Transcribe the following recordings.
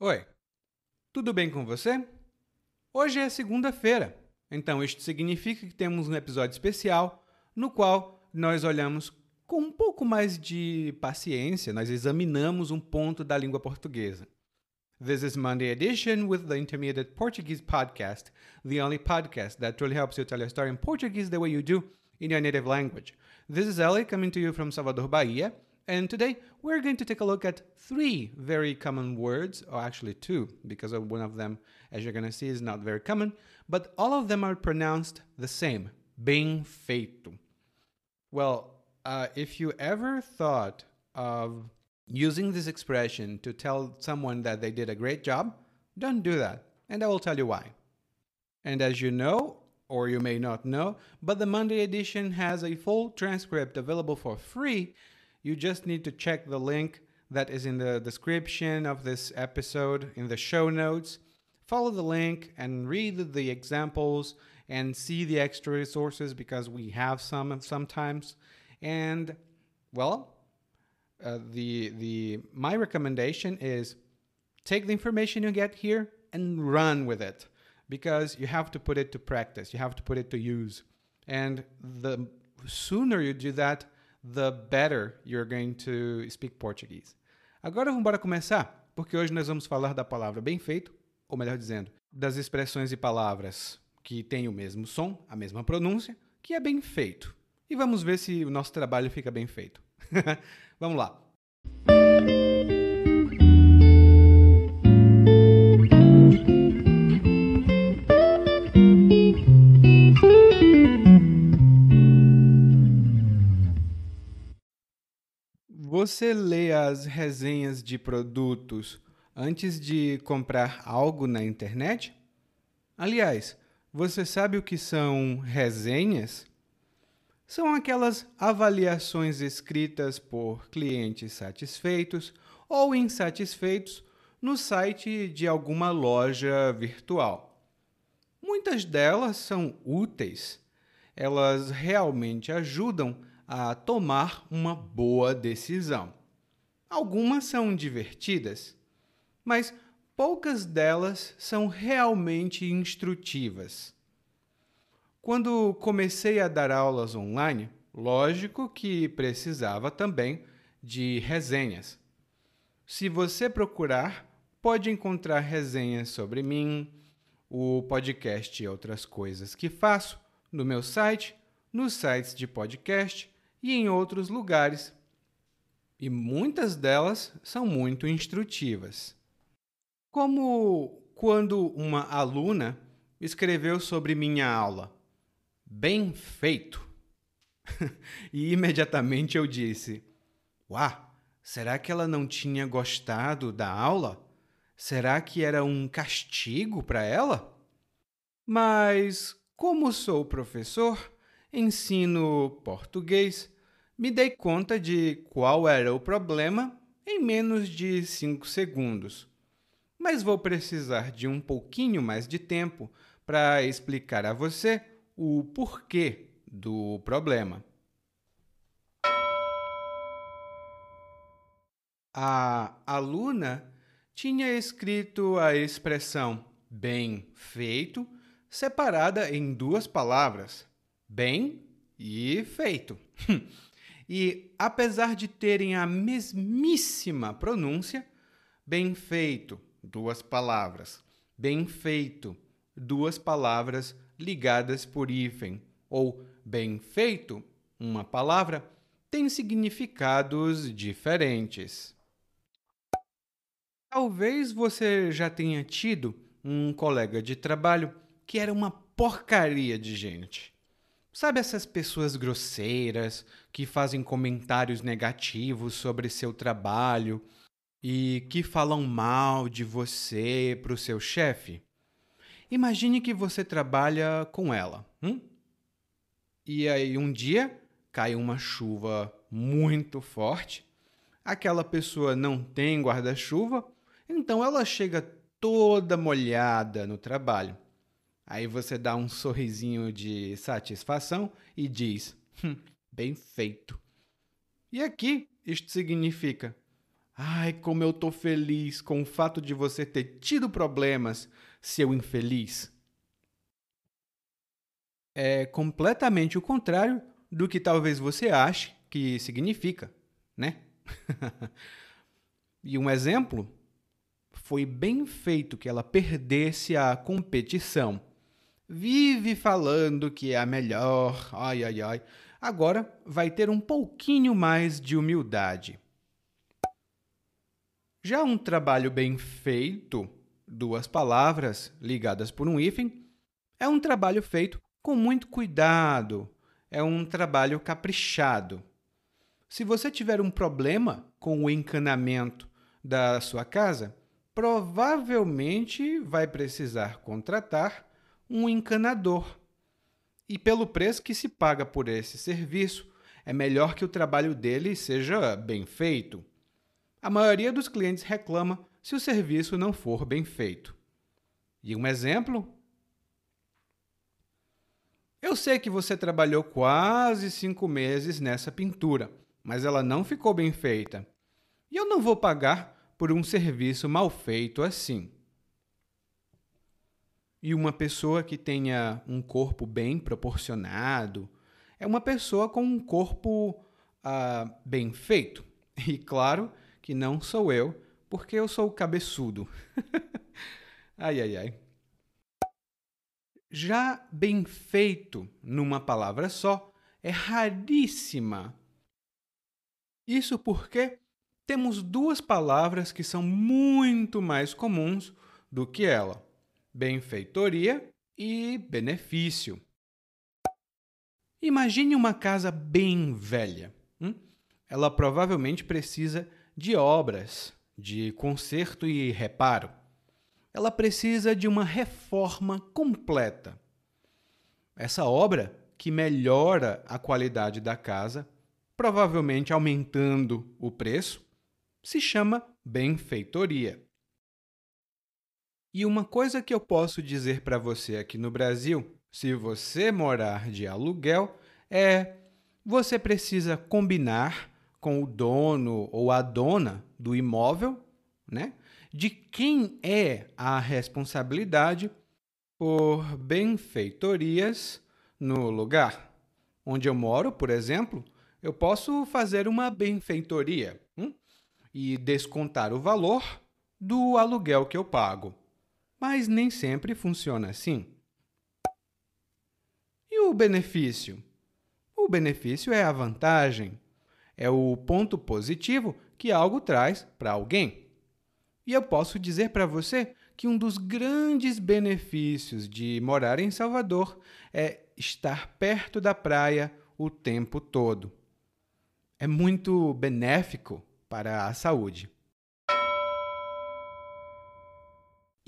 Oi, tudo bem com você? Hoje é segunda-feira, então isto significa que temos um episódio especial no qual nós olhamos com um pouco mais de paciência, nós examinamos um ponto da língua portuguesa. This is Monday edition with the Intermediate Portuguese podcast, the only podcast that truly helps you tell your story in Portuguese the way you do in your native language. This is Ellie coming to you from Salvador, Bahia, and today we're going to take a look at three very common words, or actually two, because one of them, as you're going to see, is not very common, but all of them are pronounced the same bem feito. Well, uh, if you ever thought of using this expression to tell someone that they did a great job, don't do that, and I will tell you why. And as you know, or you may not know, but the Monday edition has a full transcript available for free. You just need to check the link that is in the description of this episode in the show notes. Follow the link and read the examples and see the extra resources because we have some sometimes. And well, uh, the the my recommendation is take the information you get here and run with it because you have to put it to practice. You have to put it to use. And the sooner you do that, the better you're going to speak Portuguese. Agora vamos embora começar, porque hoje nós vamos falar da palavra bem feito, ou melhor dizendo, das expressões e palavras que têm o mesmo som, a mesma pronúncia, que é bem feito. E vamos ver se o nosso trabalho fica bem feito. vamos lá. Você lê as resenhas de produtos antes de comprar algo na internet? Aliás, você sabe o que são resenhas? São aquelas avaliações escritas por clientes satisfeitos ou insatisfeitos no site de alguma loja virtual. Muitas delas são úteis. Elas realmente ajudam a tomar uma boa decisão. Algumas são divertidas, mas poucas delas são realmente instrutivas. Quando comecei a dar aulas online, lógico que precisava também de resenhas. Se você procurar, pode encontrar resenhas sobre mim, o podcast e outras coisas que faço no meu site, nos sites de podcast e em outros lugares, e muitas delas são muito instrutivas. Como quando uma aluna escreveu sobre minha aula, bem feito. e imediatamente eu disse: Uá, será que ela não tinha gostado da aula? Será que era um castigo para ela? Mas, como sou professor, ensino português, me dei conta de qual era o problema em menos de 5 segundos. Mas vou precisar de um pouquinho mais de tempo para explicar a você o porquê do problema. A aluna tinha escrito a expressão bem feito separada em duas palavras bem e feito. e apesar de terem a mesmíssima pronúncia, bem feito, duas palavras, bem feito, duas palavras ligadas por hífen, ou bem feito, uma palavra, têm significados diferentes. Talvez você já tenha tido um colega de trabalho que era uma porcaria de gente. Sabe essas pessoas grosseiras que fazem comentários negativos sobre seu trabalho e que falam mal de você para o seu chefe? Imagine que você trabalha com ela. Hum? E aí um dia cai uma chuva muito forte, aquela pessoa não tem guarda-chuva, então ela chega toda molhada no trabalho. Aí você dá um sorrisinho de satisfação e diz: hum, bem feito. E aqui isto significa: Ai, como eu tô feliz com o fato de você ter tido problemas, seu infeliz. É completamente o contrário do que talvez você ache que significa, né? e um exemplo foi bem feito que ela perdesse a competição. Vive falando que é a melhor, ai ai ai. Agora vai ter um pouquinho mais de humildade. Já um trabalho bem feito, duas palavras ligadas por um hífen, é um trabalho feito com muito cuidado, é um trabalho caprichado. Se você tiver um problema com o encanamento da sua casa, provavelmente vai precisar contratar um encanador. E pelo preço que se paga por esse serviço, é melhor que o trabalho dele seja bem feito. A maioria dos clientes reclama se o serviço não for bem feito. E um exemplo? Eu sei que você trabalhou quase cinco meses nessa pintura, mas ela não ficou bem feita. E eu não vou pagar por um serviço mal feito assim. E uma pessoa que tenha um corpo bem proporcionado é uma pessoa com um corpo ah, bem feito. E claro que não sou eu, porque eu sou cabeçudo. ai, ai, ai. Já bem feito numa palavra só é raríssima. Isso porque temos duas palavras que são muito mais comuns do que ela: benfeitoria e benefício. Imagine uma casa bem velha. Hum? Ela provavelmente precisa de obras, de conserto e reparo. Ela precisa de uma reforma completa. Essa obra, que melhora a qualidade da casa, provavelmente aumentando o preço, se chama benfeitoria. E uma coisa que eu posso dizer para você aqui no Brasil, se você morar de aluguel, é você precisa combinar com o dono ou a dona do imóvel, né? De quem é a responsabilidade por benfeitorias no lugar. Onde eu moro, por exemplo, eu posso fazer uma benfeitoria hum? e descontar o valor do aluguel que eu pago. Mas nem sempre funciona assim. E o benefício? O benefício é a vantagem é o ponto positivo que algo traz para alguém. E eu posso dizer para você que um dos grandes benefícios de morar em Salvador é estar perto da praia o tempo todo. É muito benéfico para a saúde.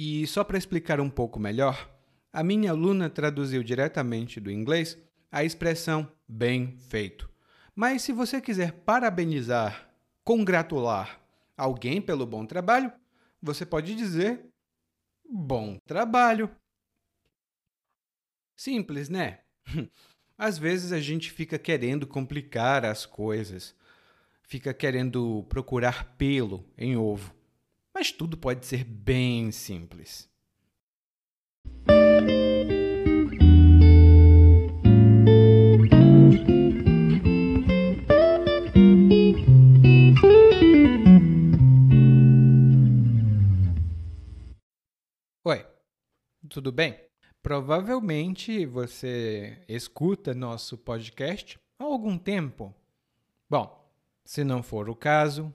E só para explicar um pouco melhor, a minha aluna traduziu diretamente do inglês a expressão bem feito. Mas se você quiser parabenizar, congratular alguém pelo bom trabalho, você pode dizer bom trabalho. Simples, né? Às vezes a gente fica querendo complicar as coisas, fica querendo procurar pelo em ovo, mas tudo pode ser bem simples. tudo bem? Provavelmente você escuta nosso podcast há algum tempo. Bom, se não for o caso,